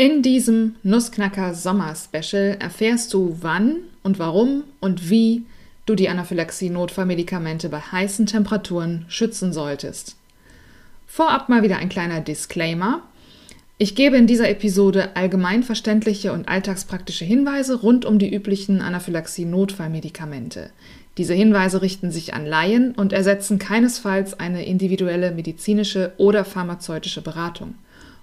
In diesem Nussknacker Sommer Special erfährst du, wann und warum und wie du die Anaphylaxie-Notfallmedikamente bei heißen Temperaturen schützen solltest. Vorab mal wieder ein kleiner Disclaimer. Ich gebe in dieser Episode allgemein verständliche und alltagspraktische Hinweise rund um die üblichen Anaphylaxie-Notfallmedikamente. Diese Hinweise richten sich an Laien und ersetzen keinesfalls eine individuelle medizinische oder pharmazeutische Beratung.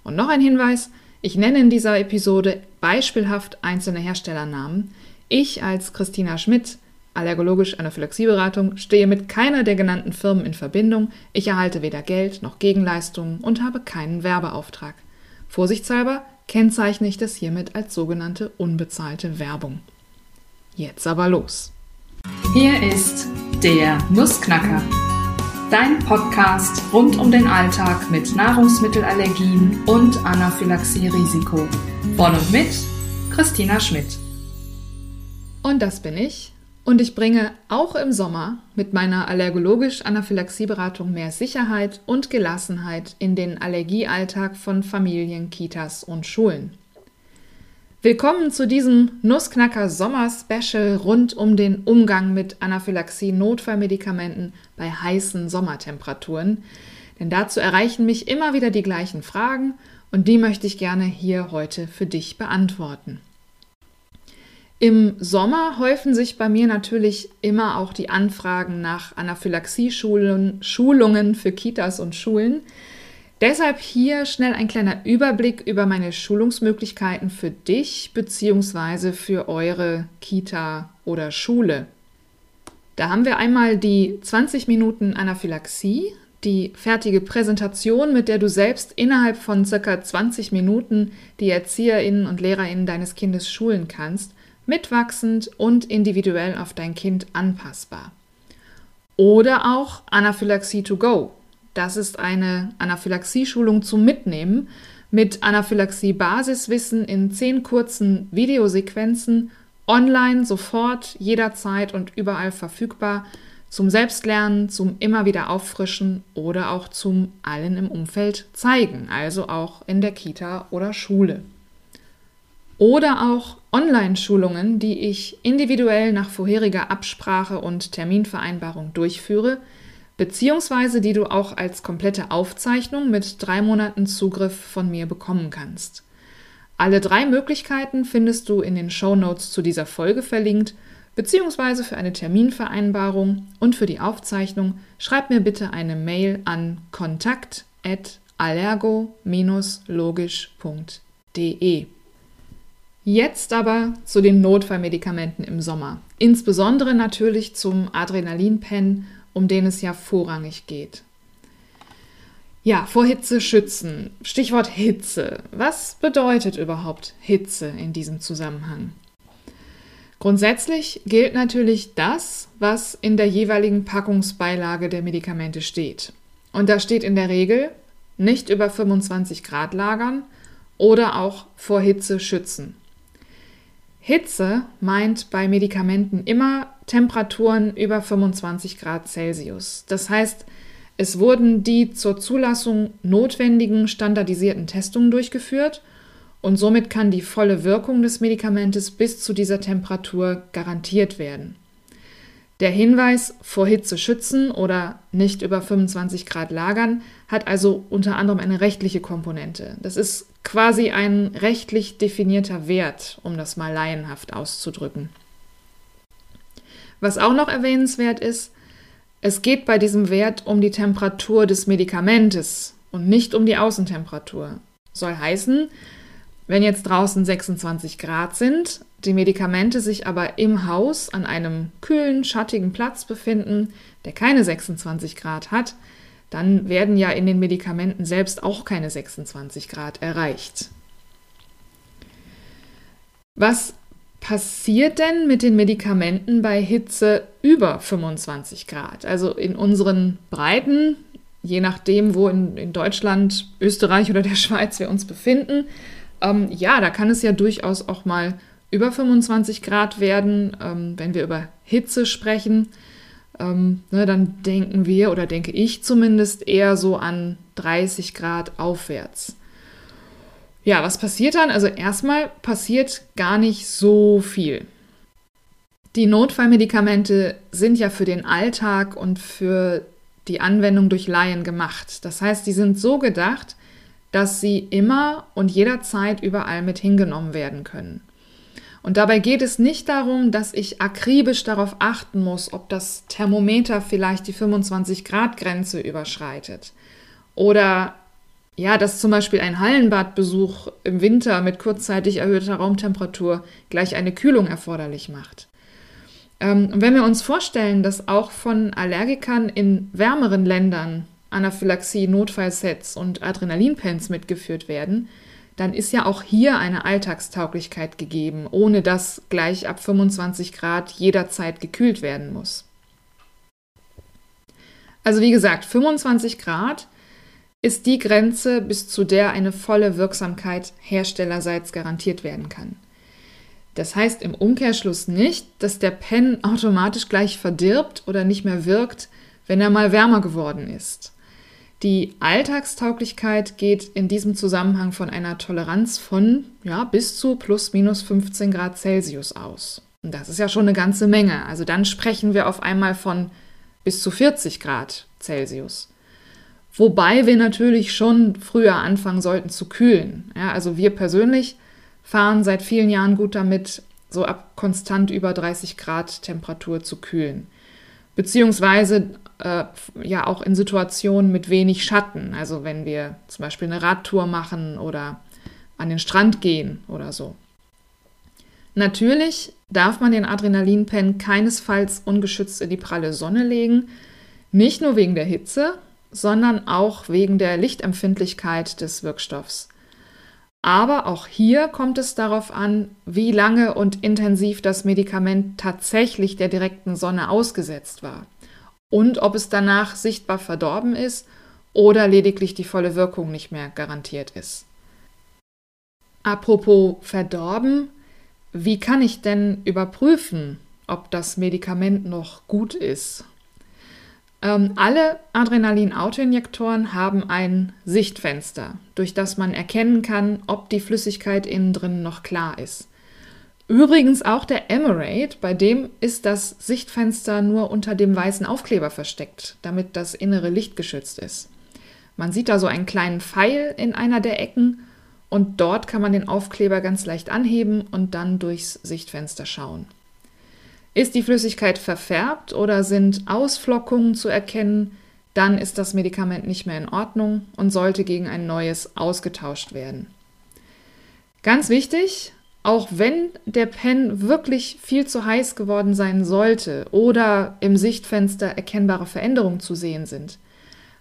Und noch ein Hinweis, ich nenne in dieser Episode beispielhaft einzelne Herstellernamen. Ich als Christina Schmidt, allergologisch Anaphylaxieberatung, stehe mit keiner der genannten Firmen in Verbindung. Ich erhalte weder Geld noch Gegenleistungen und habe keinen Werbeauftrag. Vorsichtshalber kennzeichne ich das hiermit als sogenannte unbezahlte Werbung. Jetzt aber los. Hier ist der Nussknacker dein Podcast rund um den Alltag mit Nahrungsmittelallergien und Anaphylaxie-Risiko. Von und mit Christina Schmidt. Und das bin ich. Und ich bringe auch im Sommer mit meiner allergologisch-Anaphylaxieberatung mehr Sicherheit und Gelassenheit in den Allergiealltag von Familien, Kitas und Schulen. Willkommen zu diesem Nussknacker Sommer Special rund um den Umgang mit Anaphylaxie Notfallmedikamenten bei heißen Sommertemperaturen. Denn dazu erreichen mich immer wieder die gleichen Fragen und die möchte ich gerne hier heute für dich beantworten. Im Sommer häufen sich bei mir natürlich immer auch die Anfragen nach Anaphylaxie-Schulungen für Kitas und Schulen. Deshalb hier schnell ein kleiner Überblick über meine Schulungsmöglichkeiten für dich bzw. für eure Kita oder Schule. Da haben wir einmal die 20 Minuten Anaphylaxie, die fertige Präsentation, mit der du selbst innerhalb von circa 20 Minuten die Erzieherinnen und Lehrerinnen deines Kindes schulen kannst, mitwachsend und individuell auf dein Kind anpassbar. Oder auch Anaphylaxie to go, das ist eine Anaphylaxie-Schulung zum Mitnehmen mit Anaphylaxie-Basiswissen in zehn kurzen Videosequenzen, online, sofort, jederzeit und überall verfügbar, zum Selbstlernen, zum immer wieder auffrischen oder auch zum allen im Umfeld zeigen, also auch in der Kita oder Schule. Oder auch Online-Schulungen, die ich individuell nach vorheriger Absprache und Terminvereinbarung durchführe, beziehungsweise die du auch als komplette Aufzeichnung mit drei Monaten Zugriff von mir bekommen kannst. Alle drei Möglichkeiten findest du in den Show Notes zu dieser Folge verlinkt, beziehungsweise für eine Terminvereinbarung und für die Aufzeichnung schreib mir bitte eine Mail an kontakt@allergo-logisch.de. Jetzt aber zu den Notfallmedikamenten im Sommer, insbesondere natürlich zum Adrenalinpen um den es ja vorrangig geht. Ja, vor Hitze schützen. Stichwort Hitze. Was bedeutet überhaupt Hitze in diesem Zusammenhang? Grundsätzlich gilt natürlich das, was in der jeweiligen Packungsbeilage der Medikamente steht. Und da steht in der Regel nicht über 25 Grad lagern oder auch vor Hitze schützen. Hitze meint bei Medikamenten immer Temperaturen über 25 Grad Celsius. Das heißt, es wurden die zur Zulassung notwendigen standardisierten Testungen durchgeführt und somit kann die volle Wirkung des Medikamentes bis zu dieser Temperatur garantiert werden. Der Hinweis vor Hitze schützen oder nicht über 25 Grad lagern hat also unter anderem eine rechtliche Komponente. Das ist quasi ein rechtlich definierter Wert, um das mal laienhaft auszudrücken. Was auch noch erwähnenswert ist, es geht bei diesem Wert um die Temperatur des Medikamentes und nicht um die Außentemperatur. Soll heißen, wenn jetzt draußen 26 Grad sind, die Medikamente sich aber im Haus an einem kühlen, schattigen Platz befinden, der keine 26 Grad hat, dann werden ja in den Medikamenten selbst auch keine 26 Grad erreicht. Was passiert denn mit den Medikamenten bei Hitze über 25 Grad? Also in unseren Breiten, je nachdem, wo in, in Deutschland, Österreich oder der Schweiz wir uns befinden, ähm, ja, da kann es ja durchaus auch mal über 25 Grad werden, ähm, wenn wir über Hitze sprechen. Ähm, ne, dann denken wir oder denke ich zumindest eher so an 30 Grad aufwärts. Ja, was passiert dann? Also erstmal passiert gar nicht so viel. Die Notfallmedikamente sind ja für den Alltag und für die Anwendung durch Laien gemacht. Das heißt, die sind so gedacht, dass sie immer und jederzeit überall mit hingenommen werden können. Und dabei geht es nicht darum, dass ich akribisch darauf achten muss, ob das Thermometer vielleicht die 25 Grad Grenze überschreitet. Oder ja, dass zum Beispiel ein Hallenbadbesuch im Winter mit kurzzeitig erhöhter Raumtemperatur gleich eine Kühlung erforderlich macht. Ähm, wenn wir uns vorstellen, dass auch von Allergikern in wärmeren Ländern Anaphylaxie, Notfallsets und Adrenalinpens mitgeführt werden, dann ist ja auch hier eine Alltagstauglichkeit gegeben, ohne dass gleich ab 25 Grad jederzeit gekühlt werden muss. Also wie gesagt, 25 Grad ist die Grenze, bis zu der eine volle Wirksamkeit herstellerseits garantiert werden kann. Das heißt im Umkehrschluss nicht, dass der Pen automatisch gleich verdirbt oder nicht mehr wirkt, wenn er mal wärmer geworden ist. Die Alltagstauglichkeit geht in diesem Zusammenhang von einer Toleranz von ja, bis zu plus minus 15 Grad Celsius aus. Und das ist ja schon eine ganze Menge. Also dann sprechen wir auf einmal von bis zu 40 Grad Celsius. Wobei wir natürlich schon früher anfangen sollten zu kühlen. Ja, also wir persönlich fahren seit vielen Jahren gut damit, so ab konstant über 30 Grad Temperatur zu kühlen. Beziehungsweise äh, ja auch in Situationen mit wenig Schatten. Also wenn wir zum Beispiel eine Radtour machen oder an den Strand gehen oder so. Natürlich darf man den Adrenalinpen keinesfalls ungeschützt in die pralle Sonne legen, nicht nur wegen der Hitze, sondern auch wegen der Lichtempfindlichkeit des Wirkstoffs. Aber auch hier kommt es darauf an, wie lange und intensiv das Medikament tatsächlich der direkten Sonne ausgesetzt war und ob es danach sichtbar verdorben ist oder lediglich die volle Wirkung nicht mehr garantiert ist. Apropos verdorben, wie kann ich denn überprüfen, ob das Medikament noch gut ist ähm, alle Adrenalin-Autoinjektoren haben ein Sichtfenster, durch das man erkennen kann, ob die Flüssigkeit innen drin noch klar ist. Übrigens auch der Emerate, bei dem ist das Sichtfenster nur unter dem weißen Aufkleber versteckt, damit das innere Licht geschützt ist. Man sieht da so einen kleinen Pfeil in einer der Ecken und dort kann man den Aufkleber ganz leicht anheben und dann durchs Sichtfenster schauen. Ist die Flüssigkeit verfärbt oder sind Ausflockungen zu erkennen, dann ist das Medikament nicht mehr in Ordnung und sollte gegen ein neues ausgetauscht werden. Ganz wichtig, auch wenn der Pen wirklich viel zu heiß geworden sein sollte oder im Sichtfenster erkennbare Veränderungen zu sehen sind,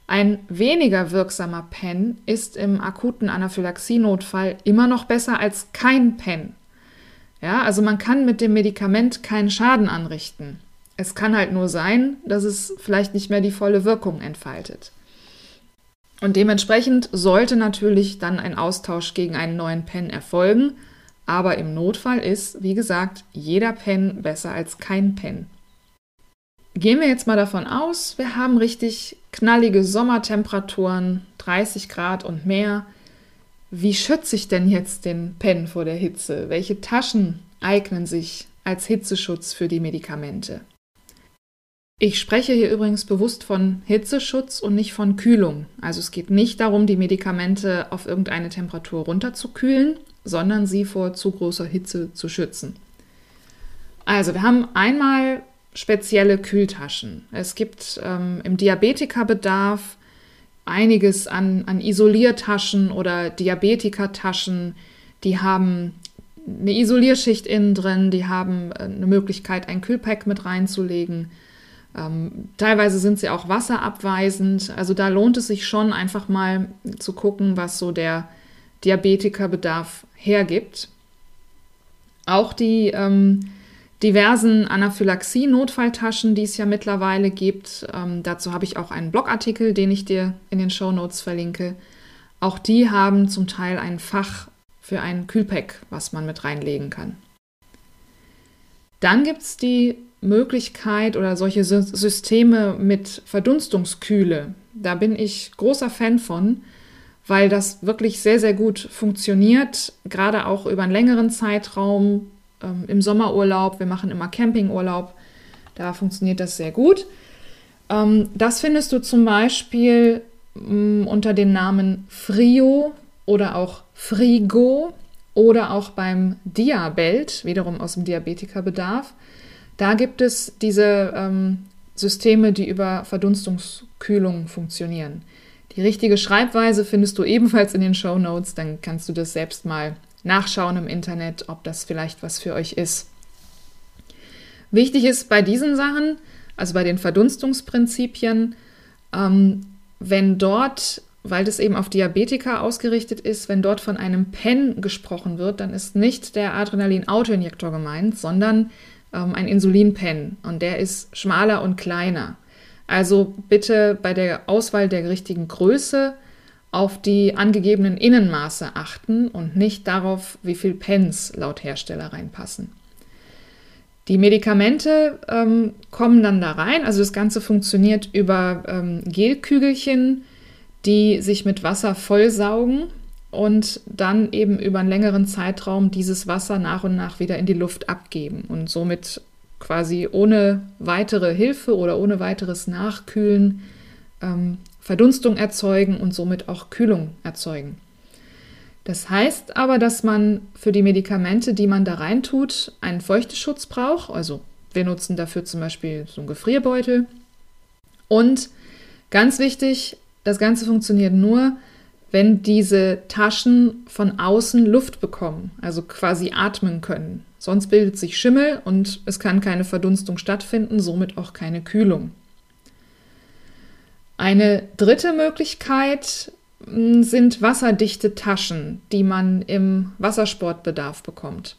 ein weniger wirksamer Pen ist im akuten Anaphylaxienotfall immer noch besser als kein Pen. Ja, also man kann mit dem Medikament keinen Schaden anrichten. Es kann halt nur sein, dass es vielleicht nicht mehr die volle Wirkung entfaltet. Und dementsprechend sollte natürlich dann ein Austausch gegen einen neuen Pen erfolgen. Aber im Notfall ist, wie gesagt, jeder Pen besser als kein Pen. Gehen wir jetzt mal davon aus, wir haben richtig knallige Sommertemperaturen, 30 Grad und mehr wie schütze ich denn jetzt den Pen vor der Hitze? Welche Taschen eignen sich als Hitzeschutz für die Medikamente? Ich spreche hier übrigens bewusst von Hitzeschutz und nicht von Kühlung. Also es geht nicht darum, die Medikamente auf irgendeine Temperatur runterzukühlen, sondern sie vor zu großer Hitze zu schützen. Also wir haben einmal spezielle Kühltaschen. Es gibt ähm, im Diabetikerbedarf einiges an, an Isoliertaschen oder Diabetikertaschen. Die haben eine Isolierschicht innen drin, die haben äh, eine Möglichkeit, ein Kühlpack mit reinzulegen. Ähm, teilweise sind sie auch wasserabweisend. Also da lohnt es sich schon einfach mal zu gucken, was so der Diabetikerbedarf hergibt. Auch die ähm, diversen Anaphylaxie-Notfalltaschen, die es ja mittlerweile gibt. Ähm, dazu habe ich auch einen Blogartikel, den ich dir in den Show Notes verlinke. Auch die haben zum Teil ein Fach für ein Kühlpack, was man mit reinlegen kann. Dann gibt es die Möglichkeit oder solche Systeme mit Verdunstungskühle. Da bin ich großer Fan von, weil das wirklich sehr, sehr gut funktioniert, gerade auch über einen längeren Zeitraum ähm, im Sommerurlaub. Wir machen immer Campingurlaub, da funktioniert das sehr gut. Ähm, das findest du zum Beispiel mh, mm, unter dem Namen Frio oder auch Frigo oder auch beim Diabelt, wiederum aus dem Diabetikerbedarf. Da gibt es diese ähm, Systeme, die über Verdunstungskühlung funktionieren. Die richtige Schreibweise findest du ebenfalls in den Show Notes, dann kannst du das selbst mal nachschauen im Internet, ob das vielleicht was für euch ist. Wichtig ist bei diesen Sachen, also bei den Verdunstungsprinzipien, ähm, wenn dort, weil das eben auf Diabetiker ausgerichtet ist, wenn dort von einem PEN gesprochen wird, dann ist nicht der Adrenalin-Autoinjektor gemeint, sondern ähm, ein Insulin-Pen und der ist schmaler und kleiner. Also bitte bei der Auswahl der richtigen Größe auf die angegebenen Innenmaße achten und nicht darauf, wie viel Pens laut Hersteller reinpassen. Die Medikamente ähm, kommen dann da rein. Also das Ganze funktioniert über ähm, Gelkügelchen, die sich mit Wasser vollsaugen und dann eben über einen längeren Zeitraum dieses Wasser nach und nach wieder in die Luft abgeben und somit quasi ohne weitere Hilfe oder ohne weiteres Nachkühlen ähm, Verdunstung erzeugen und somit auch Kühlung erzeugen. Das heißt aber, dass man für die Medikamente, die man da reintut, einen Feuchteschutz braucht. Also wir nutzen dafür zum Beispiel so einen Gefrierbeutel. Und ganz wichtig, das Ganze funktioniert nur, wenn diese Taschen von außen Luft bekommen, also quasi atmen können. Sonst bildet sich Schimmel und es kann keine Verdunstung stattfinden, somit auch keine Kühlung. Eine dritte Möglichkeit hm, sind wasserdichte Taschen, die man im Wassersportbedarf bekommt.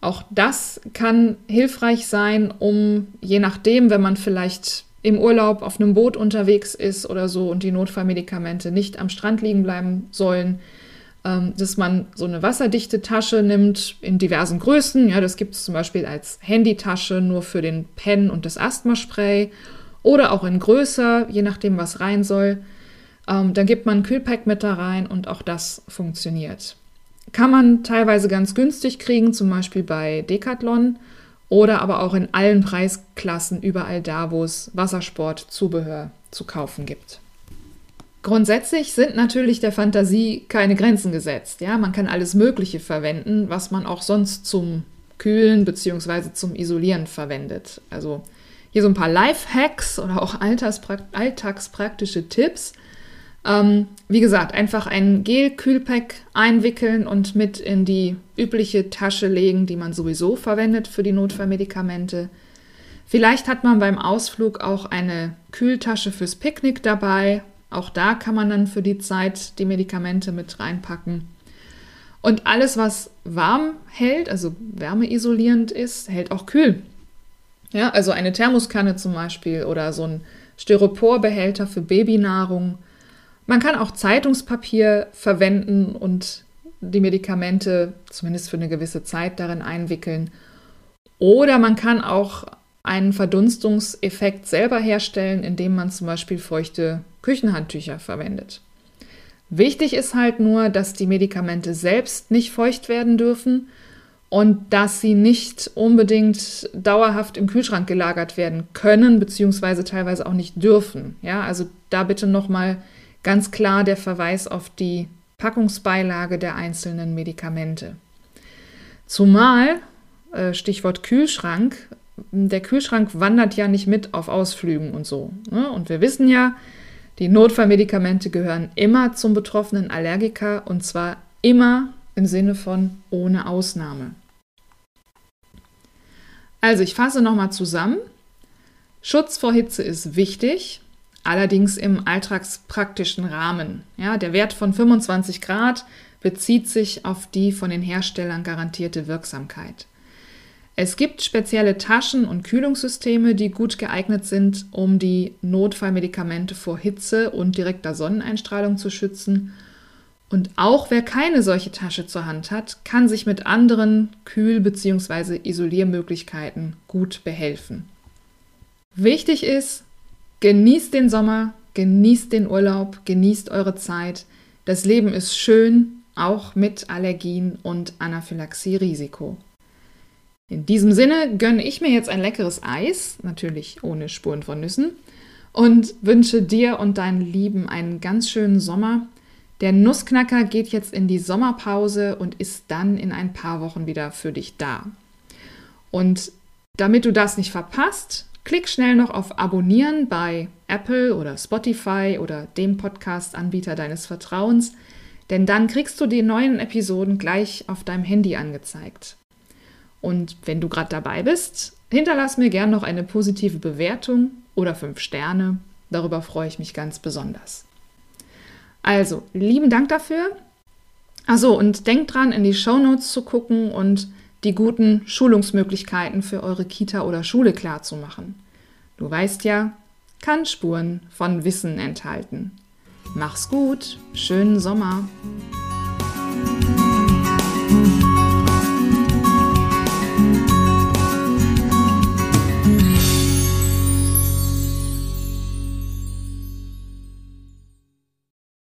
Auch das kann hilfreich sein, um je nachdem, wenn man vielleicht im Urlaub auf einem Boot unterwegs ist oder so und die Notfallmedikamente nicht am Strand liegen bleiben sollen, ähm, dass man so eine wasserdichte Tasche nimmt in diversen Größen. Ja, das gibt es zum Beispiel als Handytasche nur für den Pen und das Asthmaspray oder auch in größer, je nachdem, was rein soll. Ähm, dann gibt man ein Kühlpack mit da rein und auch das funktioniert. Kann man teilweise ganz günstig kriegen, zum Beispiel bei Decathlon oder aber auch in allen Preisklassen überall da, wo es Wassersportzubehör zu kaufen gibt. Grundsätzlich sind natürlich der Fantasie keine Grenzen gesetzt. Ja, man kann alles Mögliche verwenden, was man auch sonst zum Kühlen bzw. zum Isolieren verwendet. Also hier so ein paar Life-Hacks oder auch alltagspraktische Tipps. Ähm, wie gesagt, einfach ein Gel-Kühlpack einwickeln und mit in die übliche Tasche legen, die man sowieso verwendet für die Notfallmedikamente. Vielleicht hat man beim Ausflug auch eine Kühltasche fürs Picknick dabei. Auch da kann man dann für die Zeit die Medikamente mit reinpacken. Und alles, was warm hält, also wärmeisolierend ist, hält auch kühl. Ja, also eine Thermoskanne zum Beispiel oder so ein Styroporbehälter für Babynahrung man kann auch Zeitungspapier verwenden und die Medikamente zumindest für eine gewisse Zeit darin einwickeln. Oder man kann auch einen Verdunstungseffekt selber herstellen, indem man zum Beispiel feuchte Küchenhandtücher verwendet. Wichtig ist halt nur, dass die Medikamente selbst nicht feucht werden dürfen und dass sie nicht unbedingt dauerhaft im Kühlschrank gelagert werden können, beziehungsweise teilweise auch nicht dürfen. Ja, also da bitte nochmal ganz klar der Verweis auf die Packungsbeilage der einzelnen Medikamente. Zumal, äh, Stichwort Kühlschrank, der Kühlschrank wandert ja nicht mit auf Ausflügen und so. Ne? Und wir wissen ja, die Notfallmedikamente gehören immer zum betroffenen Allergiker und zwar immer im Sinne von ohne Ausnahme. Also ich fasse nochmal zusammen. Schutz vor Hitze ist wichtig allerdings im alltagspraktischen Rahmen. Ja, der Wert von 25 Grad bezieht sich auf die von den Herstellern garantierte Wirksamkeit. Es gibt spezielle Taschen und Kühlungssysteme, die gut geeignet sind, um die Notfallmedikamente vor Hitze und direkter Sonneneinstrahlung zu schützen. Und auch wer keine solche Tasche zur Hand hat, kann sich mit anderen Kühl- bzw. Isoliermöglichkeiten gut behelfen. Wichtig ist, Genießt den Sommer, genießt den Urlaub, genießt eure Zeit. Das Leben ist schön, auch mit Allergien und Anaphylaxie-Risiko. In diesem Sinne gönne ich mir jetzt ein leckeres Eis, natürlich ohne Spuren von Nüssen, und wünsche dir und deinen Lieben einen ganz schönen Sommer. Der Nussknacker geht jetzt in die Sommerpause und ist dann in ein paar Wochen wieder für dich da. Und damit du das nicht verpasst, klick schnell noch auf Abonnieren bei Apple oder Spotify oder dem Podcast-Anbieter deines Vertrauens, denn dann kriegst du die neuen Episoden gleich auf deinem Handy angezeigt. Und wenn du gerade dabei bist, hinterlass mir gern noch eine positive Bewertung oder fünf Sterne. Darüber freue ich mich ganz besonders. Also, lieben Dank dafür. Achso, und denkt dran, in die Shownotes zu gucken und die guten Schulungsmöglichkeiten für eure Kita oder Schule klarzumachen. Du weißt ja, kann Spuren von Wissen enthalten. Mach's gut, schönen Sommer.